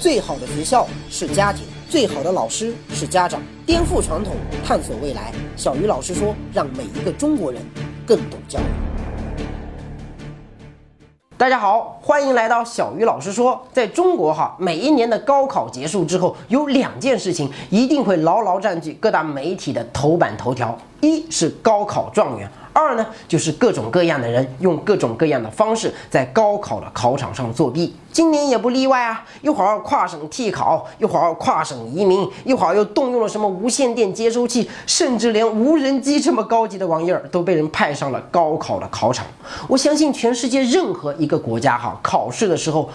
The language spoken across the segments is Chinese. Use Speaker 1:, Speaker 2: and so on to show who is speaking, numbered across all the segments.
Speaker 1: 最好的学校是家庭，最好的老师是家长。颠覆传统，探索未来。小鱼老师说，让每一个中国人更懂教育。大家好，欢迎来到小鱼老师说。在中国哈，每一年的高考结束之后，有两件事情一定会牢牢占据各大媒体的头版头条，一是高考状元。二呢，就是各种各样的人用各种各样的方式在高考的考场上作弊，今年也不例外啊！一会儿跨省替考，一会儿跨省移民，一会儿又动用了什么无线电接收器，甚至连无人机这么高级的玩意儿都被人派上了高考的考场。我相信全世界任何一个国家哈，考试的时候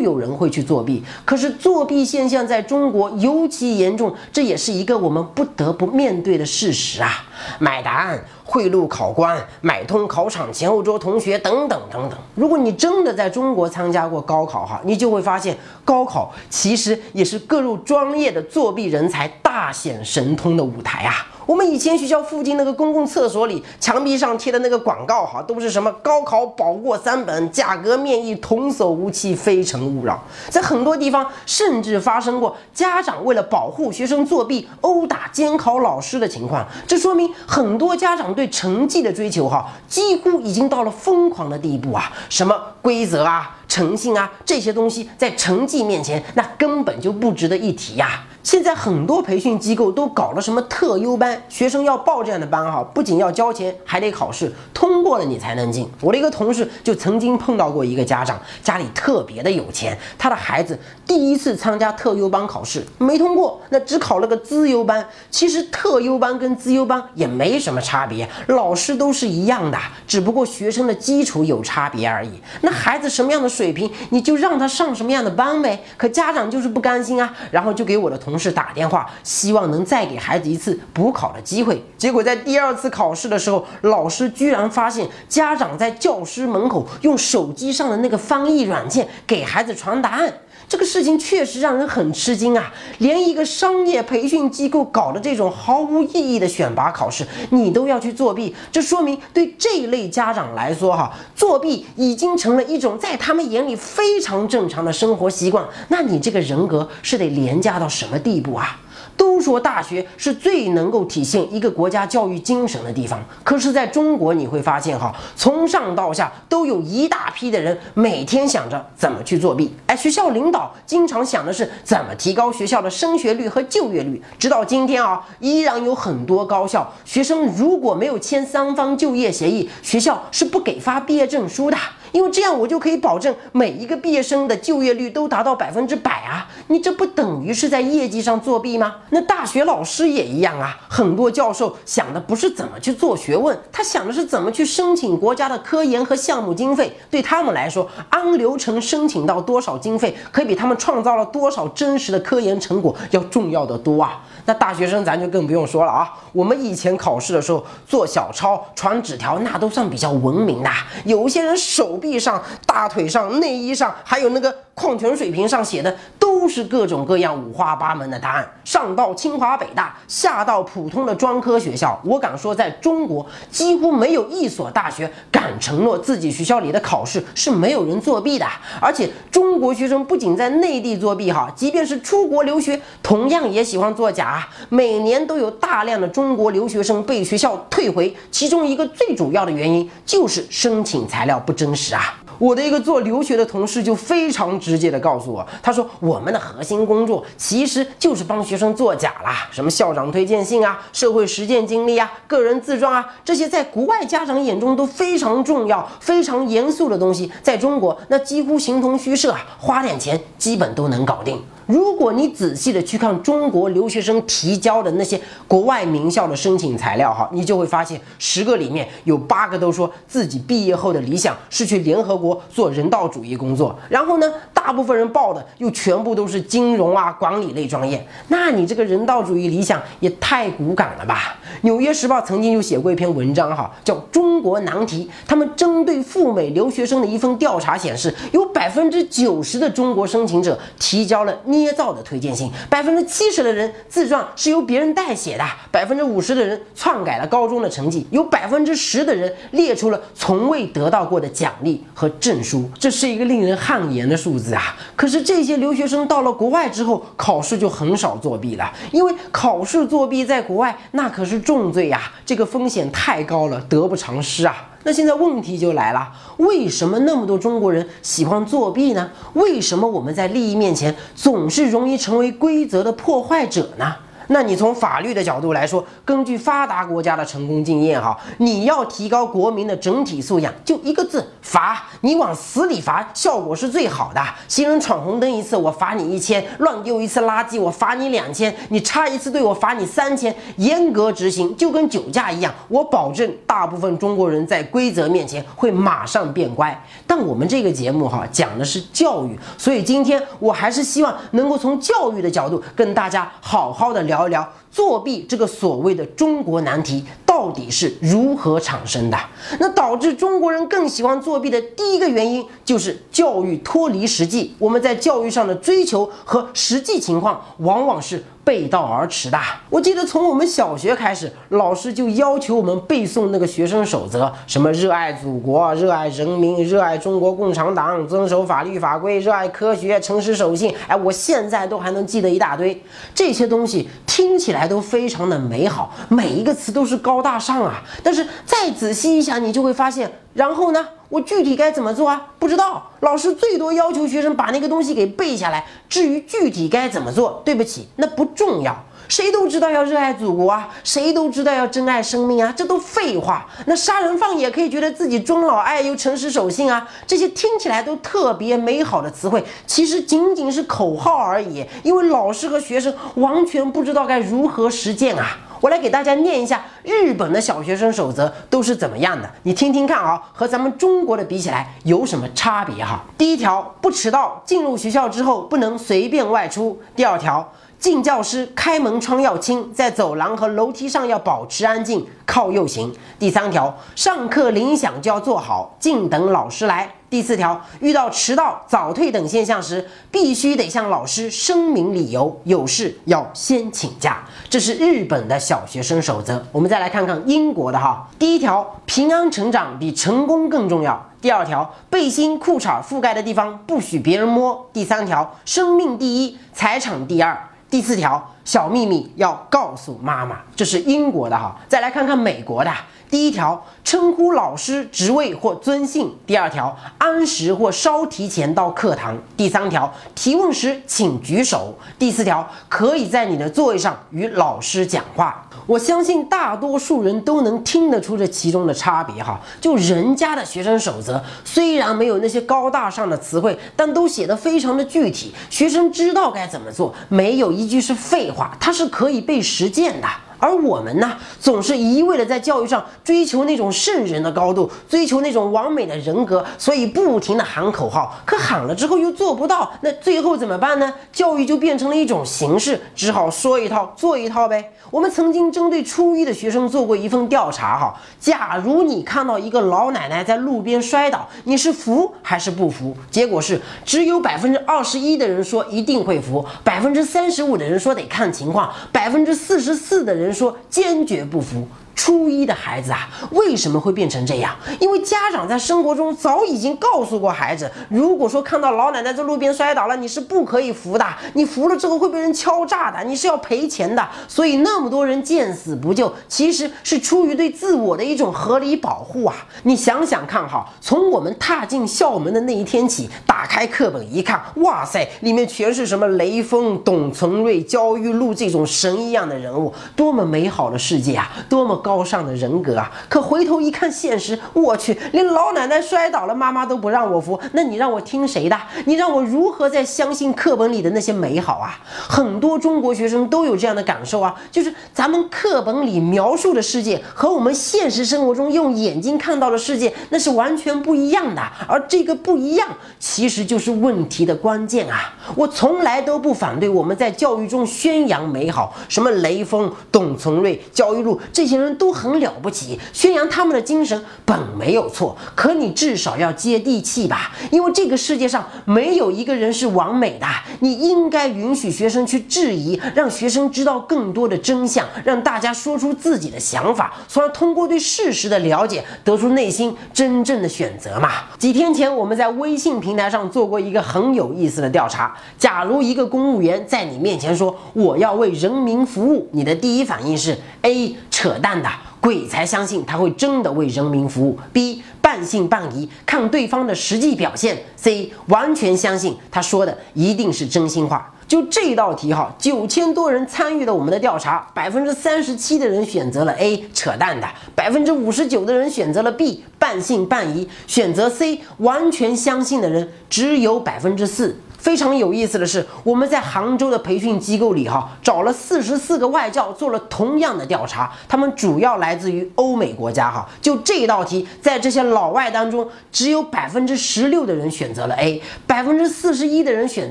Speaker 1: 有人会去作弊，可是作弊现象在中国尤其严重，这也是一个我们不得不面对的事实啊！买答案。贿赂考官、买通考场前后桌同学等等等等。如果你真的在中国参加过高考哈，你就会发现，高考其实也是各路专业的作弊人才大显神通的舞台啊。我们以前学校附近那个公共厕所里，墙壁上贴的那个广告哈，都是什么高考保过三本，价格面议，童叟无欺，非诚勿扰。在很多地方，甚至发生过家长为了保护学生作弊，殴打监考老师的情况。这说明很多家长对成绩的追求哈，几乎已经到了疯狂的地步啊！什么规则啊、诚信啊这些东西，在成绩面前，那根本就不值得一提呀。现在很多培训机构都搞了什么特优班，学生要报这样的班哈，不仅要交钱，还得考试，通过了你才能进。我的一个同事就曾经碰到过一个家长，家里特别的有钱，他的孩子第一次参加特优班考试没通过，那只考了个资优班。其实特优班跟资优班也没什么差别，老师都是一样的，只不过学生的基础有差别而已。那孩子什么样的水平，你就让他上什么样的班呗。可家长就是不甘心啊，然后就给我的同。同事打电话，希望能再给孩子一次补考的机会。结果在第二次考试的时候，老师居然发现家长在教师门口用手机上的那个翻译软件给孩子传答案。这个事情确实让人很吃惊啊！连一个商业培训机构搞的这种毫无意义的选拔考试，你都要去作弊，这说明对这一类家长来说，哈，作弊已经成了一种在他们眼里非常正常的生活习惯。那你这个人格是得廉价到什么地步啊？都说大学是最能够体现一个国家教育精神的地方，可是在中国你会发现哈，从上到下都有一大批的人每天想着怎么去作弊。哎，学校领导经常想的是怎么提高学校的升学率和就业率。直到今天啊，依然有很多高校学生如果没有签三方就业协议，学校是不给发毕业证书的。因为这样，我就可以保证每一个毕业生的就业率都达到百分之百啊！你这不等于是在业绩上作弊吗？那大学老师也一样啊！很多教授想的不是怎么去做学问，他想的是怎么去申请国家的科研和项目经费。对他们来说，按流程申请到多少经费，可比他们创造了多少真实的科研成果要重要的多啊！那大学生咱就更不用说了啊！我们以前考试的时候做小抄、传纸条，那都算比较文明的。有些人手。臂上、大腿上、内衣上，还有那个矿泉水瓶上写的，都是各种各样五花八门的答案。上到清华北大，下到普通的专科学校，我敢说，在中国几乎没有一所大学敢承诺自己学校里的考试是没有人作弊的。而且，中国学生不仅在内地作弊，哈，即便是出国留学，同样也喜欢作假。每年都有大量的中国留学生被学校退回，其中一个最主要的原因就是申请材料不真实。啊，我的一个做留学的同事就非常直接的告诉我，他说我们的核心工作其实就是帮学生作假啦，什么校长推荐信啊、社会实践经历啊、个人自传啊，这些在国外家长眼中都非常重要、非常严肃的东西，在中国那几乎形同虚设啊，花点钱基本都能搞定。如果你仔细的去看中国留学生提交的那些国外名校的申请材料，哈，你就会发现十个里面有八个都说自己毕业后的理想是去联合国做人道主义工作，然后呢，大部分人报的又全部都是金融啊、管理类专业。那你这个人道主义理想也太骨感了吧？纽约时报曾经就写过一篇文章，哈，叫《中国难题》，他们针对赴美留学生的一份调查显示，有百分之九十的中国申请者提交了。捏造的推荐信，百分之七十的人自传是由别人代写的，百分之五十的人篡改了高中的成绩，有百分之十的人列出了从未得到过的奖励和证书，这是一个令人汗颜的数字啊！可是这些留学生到了国外之后，考试就很少作弊了，因为考试作弊在国外那可是重罪呀，这个风险太高了，得不偿失啊！那现在问题就来了，为什么那么多中国人喜欢作弊呢？为什么我们在利益面前总是容易成为规则的破坏者呢？那你从法律的角度来说，根据发达国家的成功经验，哈，你要提高国民的整体素养，就一个字罚。你往死里罚，效果是最好的。行人闯红灯一次，我罚你一千；乱丢一次垃圾，我罚你两千；你插一次队，我罚你三千。严格执行，就跟酒驾一样，我保证大部分中国人在规则面前会马上变乖。但我们这个节目哈讲的是教育，所以今天我还是希望能够从教育的角度跟大家好好的聊。聊一聊作弊这个所谓的中国难题到底是如何产生的？那导致中国人更喜欢作弊的第一个原因就是教育脱离实际。我们在教育上的追求和实际情况往往是。背道而驰的。我记得从我们小学开始，老师就要求我们背诵那个学生守则，什么热爱祖国、热爱人民、热爱中国共产党、遵守法律法规、热爱科学、诚实守信。哎，我现在都还能记得一大堆这些东西，听起来都非常的美好，每一个词都是高高大上啊。但是再仔细一想，你就会发现，然后呢？我具体该怎么做啊？不知道。老师最多要求学生把那个东西给背下来。至于具体该怎么做，对不起，那不重要。谁都知道要热爱祖国啊，谁都知道要珍爱生命啊，这都废话。那杀人犯也可以觉得自己尊老爱幼、诚实守信啊，这些听起来都特别美好的词汇，其实仅仅是口号而已。因为老师和学生完全不知道该如何实践啊。我来给大家念一下日本的小学生守则都是怎么样的，你听听看啊，和咱们中国的比起来有什么差别哈？第一条，不迟到，进入学校之后不能随便外出。第二条。进教室开门窗要轻，在走廊和楼梯上要保持安静，靠右行。第三条，上课铃响就要坐好，静等老师来。第四条，遇到迟到、早退等现象时，必须得向老师声明理由，有事要先请假。这是日本的小学生守则。我们再来看看英国的哈，第一条，平安成长比成功更重要。第二条，背心、裤衩覆盖的地方不许别人摸。第三条，生命第一，财产第二。第四条，小秘密要告诉妈妈，这是英国的哈。再来看看美国的。第一条，称呼老师职位或尊姓；第二条，按时或稍提前到课堂；第三条，提问时请举手；第四条，可以在你的座位上与老师讲话。我相信大多数人都能听得出这其中的差别哈。就人家的学生守则，虽然没有那些高大上的词汇，但都写得非常的具体，学生知道该怎么做，没有一句是废话，它是可以被实践的。而我们呢，总是一味的在教育上追求那种圣人的高度，追求那种完美的人格，所以不停的喊口号，可喊了之后又做不到，那最后怎么办呢？教育就变成了一种形式，只好说一套做一套呗。我们曾经针对初一的学生做过一份调查，哈，假如你看到一个老奶奶在路边摔倒，你是扶还是不扶？结果是只有百分之二十一的人说一定会扶，百分之三十五的人说得看情况，百分之四十四的人。说坚决不服。初一的孩子啊，为什么会变成这样？因为家长在生活中早已经告诉过孩子，如果说看到老奶奶在路边摔倒了，你是不可以扶的，你扶了之后会被人敲诈的，你是要赔钱的。所以那么多人见死不救，其实是出于对自我的一种合理保护啊。你想想看哈，从我们踏进校门的那一天起，打开课本一看，哇塞，里面全是什么雷锋、董存瑞、焦裕禄这种神一样的人物，多么美好的世界啊，多么高。高尚的人格啊！可回头一看现实，我去，连老奶奶摔倒了，妈妈都不让我扶，那你让我听谁的？你让我如何再相信课本里的那些美好啊？很多中国学生都有这样的感受啊，就是咱们课本里描述的世界和我们现实生活中用眼睛看到的世界那是完全不一样的，而这个不一样其实就是问题的关键啊！我从来都不反对我们在教育中宣扬美好，什么雷锋、董存瑞、焦裕禄这些人都很了不起，宣扬他们的精神本没有错。可你至少要接地气吧，因为这个世界上没有一个人是完美的。你应该允许学生去质疑，让学生知道更多的真相，让大家说出自己的想法，从而通过对事实的了解，得出内心真正的选择嘛。几天前我们在微信平台上做过一个很有意思的调查：假如一个公务员在你面前说我要为人民服务，你的第一反应是 A 扯淡的，鬼才相信他会真的为人民服务；B 半信半疑，看对方的实际表现；C 完全相信他说的一定是真心话。就这道题哈，九千多人参与了我们的调查，百分之三十七的人选择了 A 扯淡的，百分之五十九的人选择了 B 半信半疑，选择 C 完全相信的人只有百分之四。非常有意思的是，我们在杭州的培训机构里哈，找了四十四个外教做了同样的调查，他们主要来自于欧美国家哈。就这一道题，在这些老外当中，只有百分之十六的人选择了 A，百分之四十一的人选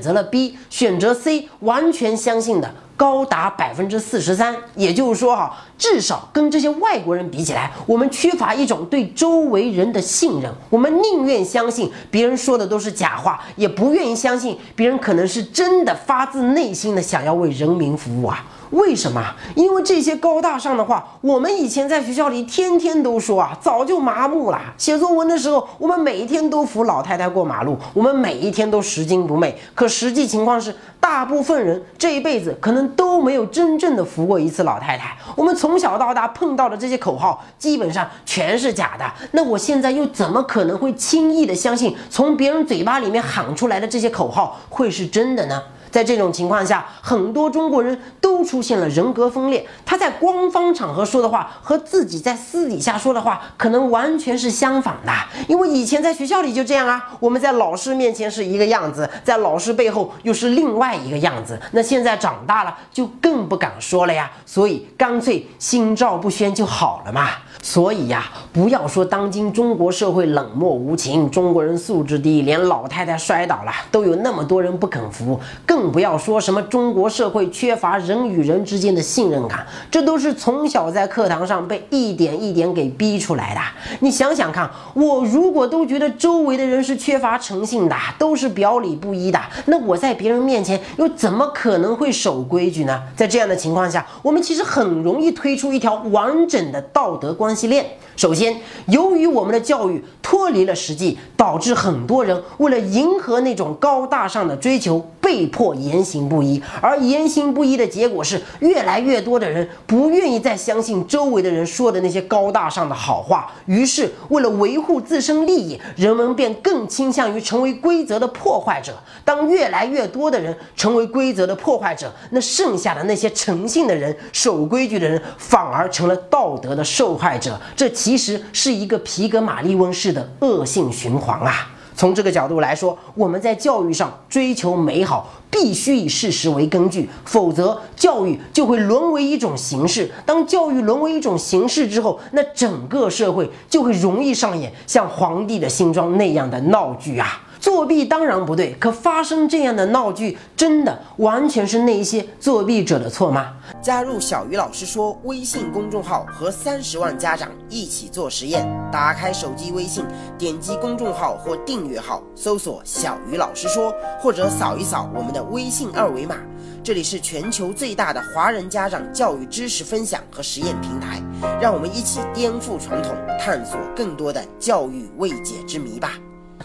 Speaker 1: 择了 B，选择 C 完全相信的。高达百分之四十三，也就是说哈，至少跟这些外国人比起来，我们缺乏一种对周围人的信任。我们宁愿相信别人说的都是假话，也不愿意相信别人可能是真的发自内心的想要为人民服务啊。为什么？因为这些高大上的话，我们以前在学校里天天都说啊，早就麻木了。写作文的时候，我们每一天都扶老太太过马路，我们每一天都拾金不昧。可实际情况是，大部分人这一辈子可能都没有真正的扶过一次老太太。我们从小到大碰到的这些口号，基本上全是假的。那我现在又怎么可能会轻易的相信从别人嘴巴里面喊出来的这些口号会是真的呢？在这种情况下，很多中国人都出现了人格分裂。他在官方场合说的话和自己在私底下说的话可能完全是相反的。因为以前在学校里就这样啊，我们在老师面前是一个样子，在老师背后又是另外一个样子。那现在长大了就更不敢说了呀，所以干脆心照不宣就好了嘛。所以呀，不要说当今中国社会冷漠无情，中国人素质低，连老太太摔倒了都有那么多人不肯扶，更不要说什么中国社会缺乏人与人之间的信任感，这都是从小在课堂上被一点一点给逼出来的。你想想看，我如果都觉得周围的人是缺乏诚信的，都是表里不一的，那我在别人面前又怎么可能会守规矩呢？在这样的情况下，我们其实很容易推出一条完整的道德。关系链。首先，由于我们的教育脱离了实际，导致很多人为了迎合那种高大上的追求，被迫言行不一。而言行不一的结果是，越来越多的人不愿意再相信周围的人说的那些高大上的好话。于是，为了维护自身利益，人们便更倾向于成为规则的破坏者。当越来越多的人成为规则的破坏者，那剩下的那些诚信的人、守规矩的人，反而成了道德的受害者。这其。其实是一个皮格马利翁式的恶性循环啊！从这个角度来说，我们在教育上追求美好，必须以事实为根据，否则教育就会沦为一种形式。当教育沦为一种形式之后，那整个社会就会容易上演像皇帝的新装那样的闹剧啊！作弊当然不对，可发生这样的闹剧，真的完全是那些作弊者的错吗？加入小鱼老师说微信公众号，和三十万家长一起做实验。打开手机微信，点击公众号或订阅号，搜索“小鱼老师说”，或者扫一扫我们的微信二维码。这里是全球最大的华人家长教育知识分享和实验平台，让我们一起颠覆传统，探索更多的教育未解之谜吧。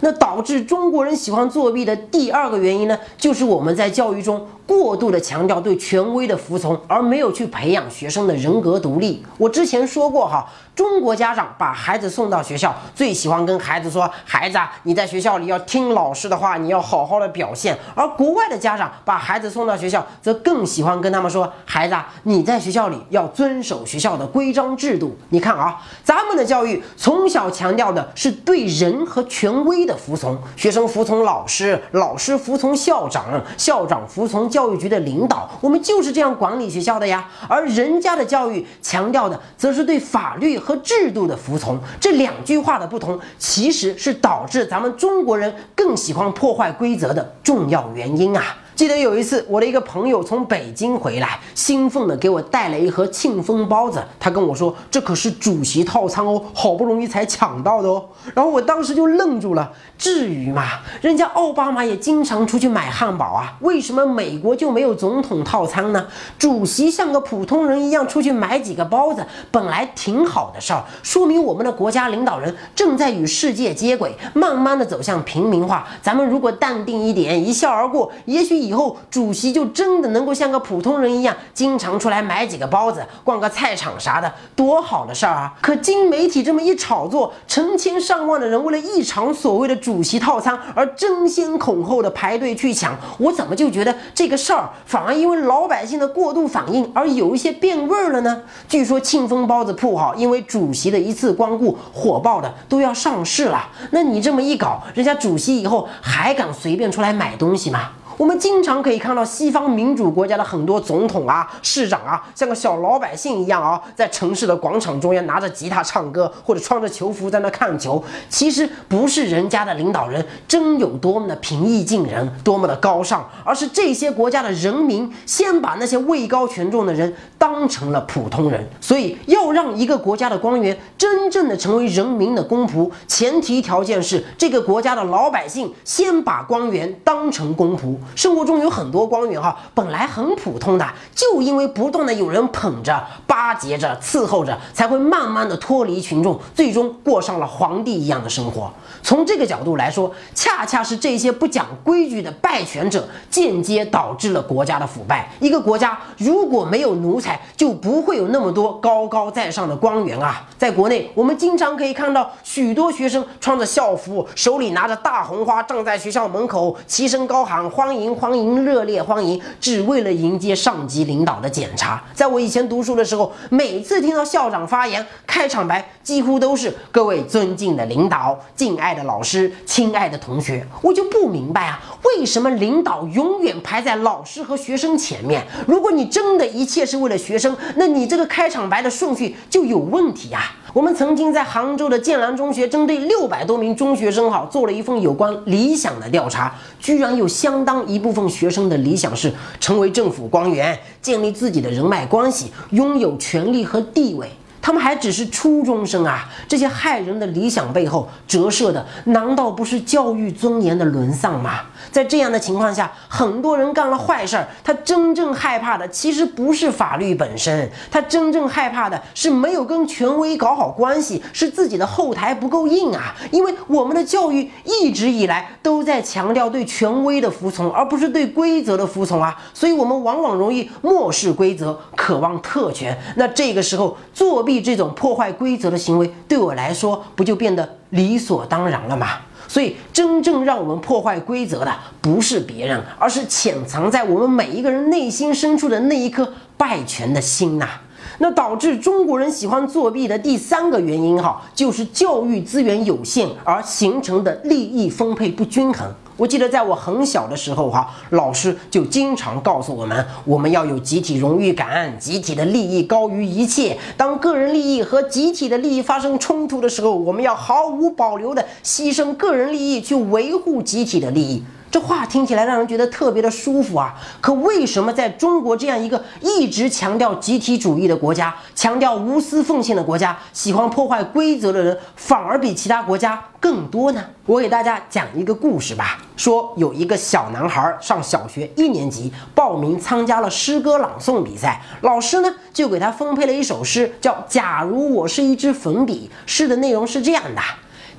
Speaker 1: 那导致中国人喜欢作弊的第二个原因呢，就是我们在教育中过度的强调对权威的服从，而没有去培养学生的人格独立。我之前说过哈。中国家长把孩子送到学校，最喜欢跟孩子说：“孩子啊，你在学校里要听老师的话，你要好好的表现。”而国外的家长把孩子送到学校，则更喜欢跟他们说：“孩子啊，你在学校里要遵守学校的规章制度。”你看啊，咱们的教育从小强调的是对人和权威的服从，学生服从老师，老师服从校长，校长服从教育局的领导。我们就是这样管理学校的呀。而人家的教育强调的，则是对法律。和制度的服从，这两句话的不同，其实是导致咱们中国人更喜欢破坏规则的重要原因啊。记得有一次，我的一个朋友从北京回来，兴奋的给我带了一盒庆丰包子。他跟我说：“这可是主席套餐哦，好不容易才抢到的哦。”然后我当时就愣住了，至于吗？人家奥巴马也经常出去买汉堡啊，为什么美国就没有总统套餐呢？主席像个普通人一样出去买几个包子，本来挺好的事儿，说明我们的国家领导人正在与世界接轨，慢慢的走向平民化。咱们如果淡定一点，一笑而过，也许以后主席就真的能够像个普通人一样，经常出来买几个包子，逛个菜场啥的，多好的事儿啊！可经媒体这么一炒作，成千上万的人为了一场所谓的主席套餐而争先恐后的排队去抢，我怎么就觉得这个事儿反而因为老百姓的过度反应而有一些变味儿了呢？据说庆丰包子铺哈，因为主席的一次光顾，火爆的都要上市了。那你这么一搞，人家主席以后还敢随便出来买东西吗？我们经常可以看到西方民主国家的很多总统啊、市长啊，像个小老百姓一样啊，在城市的广场中央拿着吉他唱歌，或者穿着球服在那看球。其实不是人家的领导人真有多么的平易近人、多么的高尚，而是这些国家的人民先把那些位高权重的人当成了普通人。所以，要让一个国家的官员真正的成为人民的公仆，前提条件是这个国家的老百姓先把官员当成公仆。生活中有很多官员哈，本来很普通的，就因为不断的有人捧着、巴结着、伺候着，才会慢慢的脱离群众，最终过上了皇帝一样的生活。从这个角度来说，恰恰是这些不讲规矩的败权者，间接导致了国家的腐败。一个国家如果没有奴才，就不会有那么多高高在上的官员啊。在国内，我们经常可以看到许多学生穿着校服，手里拿着大红花，站在学校门口，齐声高喊欢迎。欢迎，热烈欢迎！只为了迎接上级领导的检查。在我以前读书的时候，每次听到校长发言，开场白几乎都是“各位尊敬的领导，敬爱的老师，亲爱的同学”。我就不明白啊，为什么领导永远排在老师和学生前面？如果你真的一切是为了学生，那你这个开场白的顺序就有问题呀。我们曾经在杭州的建兰中学，针对六百多名中学生哈做了一份有关理想的调查，居然有相当一部分学生的理想是成为政府官员，建立自己的人脉关系，拥有权力和地位。他们还只是初中生啊！这些害人的理想背后折射的，难道不是教育尊严的沦丧吗？在这样的情况下，很多人干了坏事儿，他真正害怕的其实不是法律本身，他真正害怕的是没有跟权威搞好关系，是自己的后台不够硬啊！因为我们的教育一直以来都在强调对权威的服从，而不是对规则的服从啊，所以我们往往容易漠视规则，渴望特权。那这个时候作弊。这种破坏规则的行为，对我来说不就变得理所当然了吗？所以，真正让我们破坏规则的，不是别人，而是潜藏在我们每一个人内心深处的那一颗败权的心呐。那导致中国人喜欢作弊的第三个原因，哈，就是教育资源有限而形成的利益分配不均衡。我记得在我很小的时候，哈，老师就经常告诉我们，我们要有集体荣誉感，集体的利益高于一切。当个人利益和集体的利益发生冲突的时候，我们要毫无保留的牺牲个人利益去维护集体的利益。这话听起来让人觉得特别的舒服啊！可为什么在中国这样一个一直强调集体主义的国家，强调无私奉献的国家，喜欢破坏规则的人反而比其他国家更多呢？我给大家讲一个故事吧。说有一个小男孩上小学一年级，报名参加了诗歌朗诵比赛，老师呢就给他分配了一首诗，叫《假如我是一支粉笔》。诗的内容是这样的。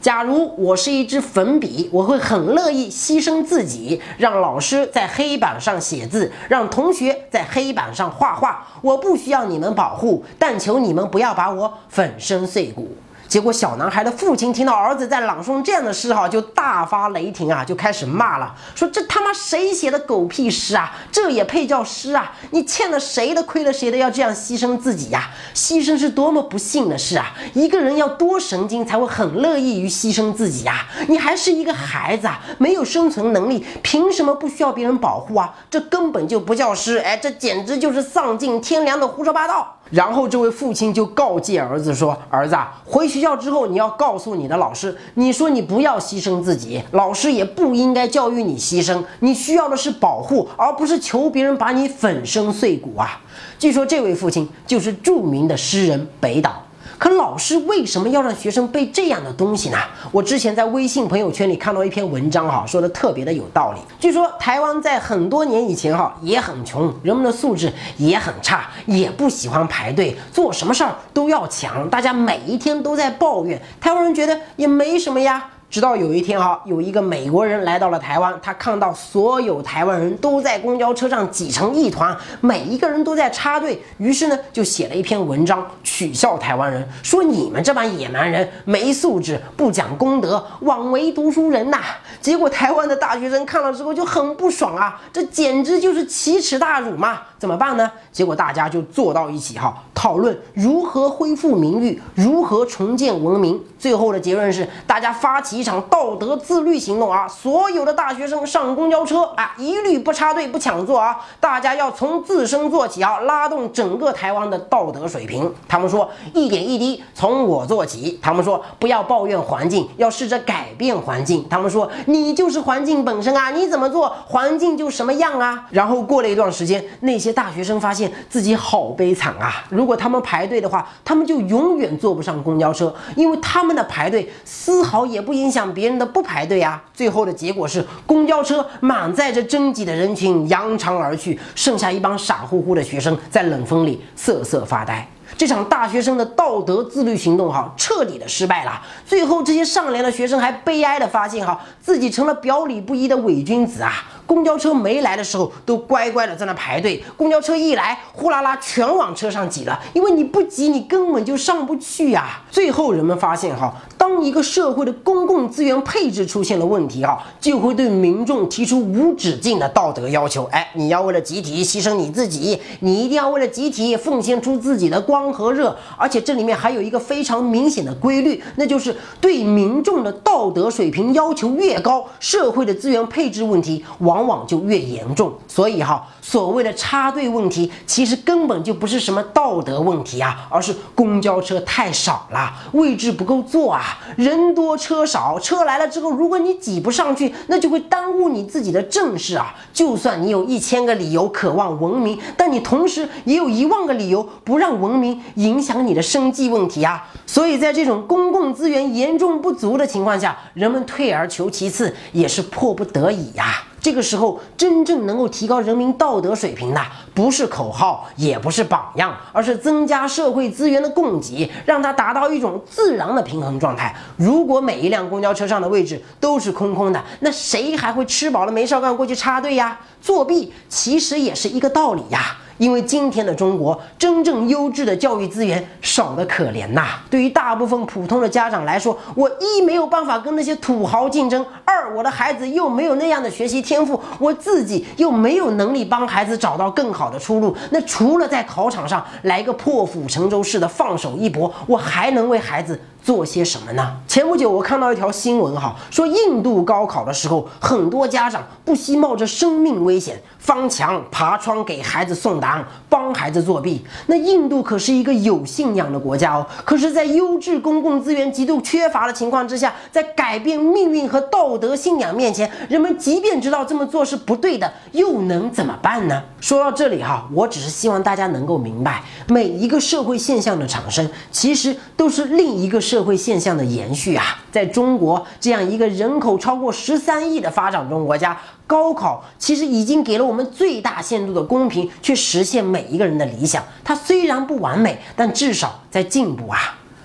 Speaker 1: 假如我是一支粉笔，我会很乐意牺牲自己，让老师在黑板上写字，让同学在黑板上画画。我不需要你们保护，但求你们不要把我粉身碎骨。结果，小男孩的父亲听到儿子在朗诵这样的诗，哈，就大发雷霆啊，就开始骂了，说这他妈谁写的狗屁诗啊？这也配叫诗啊？你欠了谁的，亏了谁的，要这样牺牲自己呀？牺牲是多么不幸的事啊！一个人要多神经才会很乐意于牺牲自己呀？你还是一个孩子啊，没有生存能力，凭什么不需要别人保护啊？这根本就不叫诗，哎，这简直就是丧尽天良的胡说八道。然后这位父亲就告诫儿子说：“儿子，回学校之后你要告诉你的老师，你说你不要牺牲自己，老师也不应该教育你牺牲，你需要的是保护，而不是求别人把你粉身碎骨啊。”据说这位父亲就是著名的诗人北岛。可老师为什么要让学生背这样的东西呢？我之前在微信朋友圈里看到一篇文章，哈，说的特别的有道理。据说台湾在很多年以前，哈，也很穷，人们的素质也很差，也不喜欢排队，做什么事儿都要抢，大家每一天都在抱怨。台湾人觉得也没什么呀。直到有一天哈，有一个美国人来到了台湾，他看到所有台湾人都在公交车上挤成一团，每一个人都在插队，于是呢就写了一篇文章取笑台湾人，说你们这帮野蛮人没素质，不讲公德，枉为读书人呐！结果台湾的大学生看了之后就很不爽啊，这简直就是奇耻大辱嘛！怎么办呢？结果大家就坐到一起哈，讨论如何恢复名誉，如何重建文明。最后的结论是，大家发起。一场道德自律行动啊！所有的大学生上公交车啊，一律不插队不抢座啊！大家要从自身做起啊，拉动整个台湾的道德水平。他们说一点一滴从我做起。他们说不要抱怨环境，要试着改变环境。他们说你就是环境本身啊，你怎么做环境就什么样啊。然后过了一段时间，那些大学生发现自己好悲惨啊！如如果他们排队的话，他们就永远坐不上公交车，因为他们的排队丝毫也不影。响别人的不排队啊！最后的结果是，公交车满载着征集的人群扬长而去，剩下一帮傻乎乎的学生在冷风里瑟瑟发呆。这场大学生的道德自律行动哈，彻底的失败了。最后，这些上联的学生还悲哀的发现哈，自己成了表里不一的伪君子啊！公交车没来的时候，都乖乖的在那排队；公交车一来，呼啦啦全往车上挤了。因为你不挤，你根本就上不去呀。最后，人们发现哈。当一个社会的公共资源配置出现了问题啊，就会对民众提出无止境的道德要求。哎，你要为了集体牺牲你自己，你一定要为了集体奉献出自己的光和热。而且这里面还有一个非常明显的规律，那就是对民众的道德水平要求越高，社会的资源配置问题往往往就越严重。所以哈，所谓的插队问题，其实根本就不是什么道德问题啊，而是公交车太少了，位置不够坐啊。人多车少，车来了之后，如果你挤不上去，那就会耽误你自己的正事啊！就算你有一千个理由渴望文明，但你同时也有一万个理由不让文明影响你的生计问题啊！所以在这种公共资源严重不足的情况下，人们退而求其次也是迫不得已呀。这个时候，真正能够提高人民道德水平的，不是口号，也不是榜样，而是增加社会资源的供给，让它达到一种自然的平衡状态。如果每一辆公交车上的位置都是空空的，那谁还会吃饱了没事干过去插队呀？作弊其实也是一个道理呀。因为今天的中国真正优质的教育资源少得可怜呐。对于大部分普通的家长来说，我一没有办法跟那些土豪竞争，二我的孩子又没有那样的学习天赋，我自己又没有能力帮孩子找到更好的出路。那除了在考场上来个破釜沉舟式的放手一搏，我还能为孩子。做些什么呢？前不久我看到一条新闻，哈，说印度高考的时候，很多家长不惜冒着生命危险翻墙爬窗给孩子送答案，帮孩子作弊。那印度可是一个有信仰的国家哦，可是，在优质公共资源极度缺乏的情况之下，在改变命运和道德信仰面前，人们即便知道这么做是不对的，又能怎么办呢？说到这里哈，我只是希望大家能够明白，每一个社会现象的产生，其实都是另一个社。社会现象的延续啊，在中国这样一个人口超过十三亿的发展中国家，高考其实已经给了我们最大限度的公平，去实现每一个人的理想。它虽然不完美，但至少在进步啊。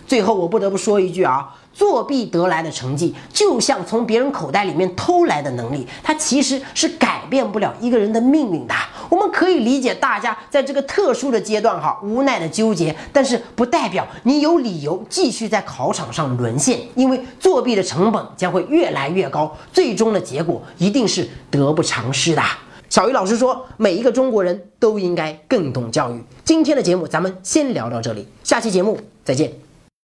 Speaker 1: 最后，我不得不说一句啊。作弊得来的成绩，就像从别人口袋里面偷来的能力，它其实是改变不了一个人的命运的。我们可以理解大家在这个特殊的阶段哈无奈的纠结，但是不代表你有理由继续在考场上沦陷，因为作弊的成本将会越来越高，最终的结果一定是得不偿失的。小鱼老师说，每一个中国人都应该更懂教育。今天的节目咱们先聊到这里，下期节目再见。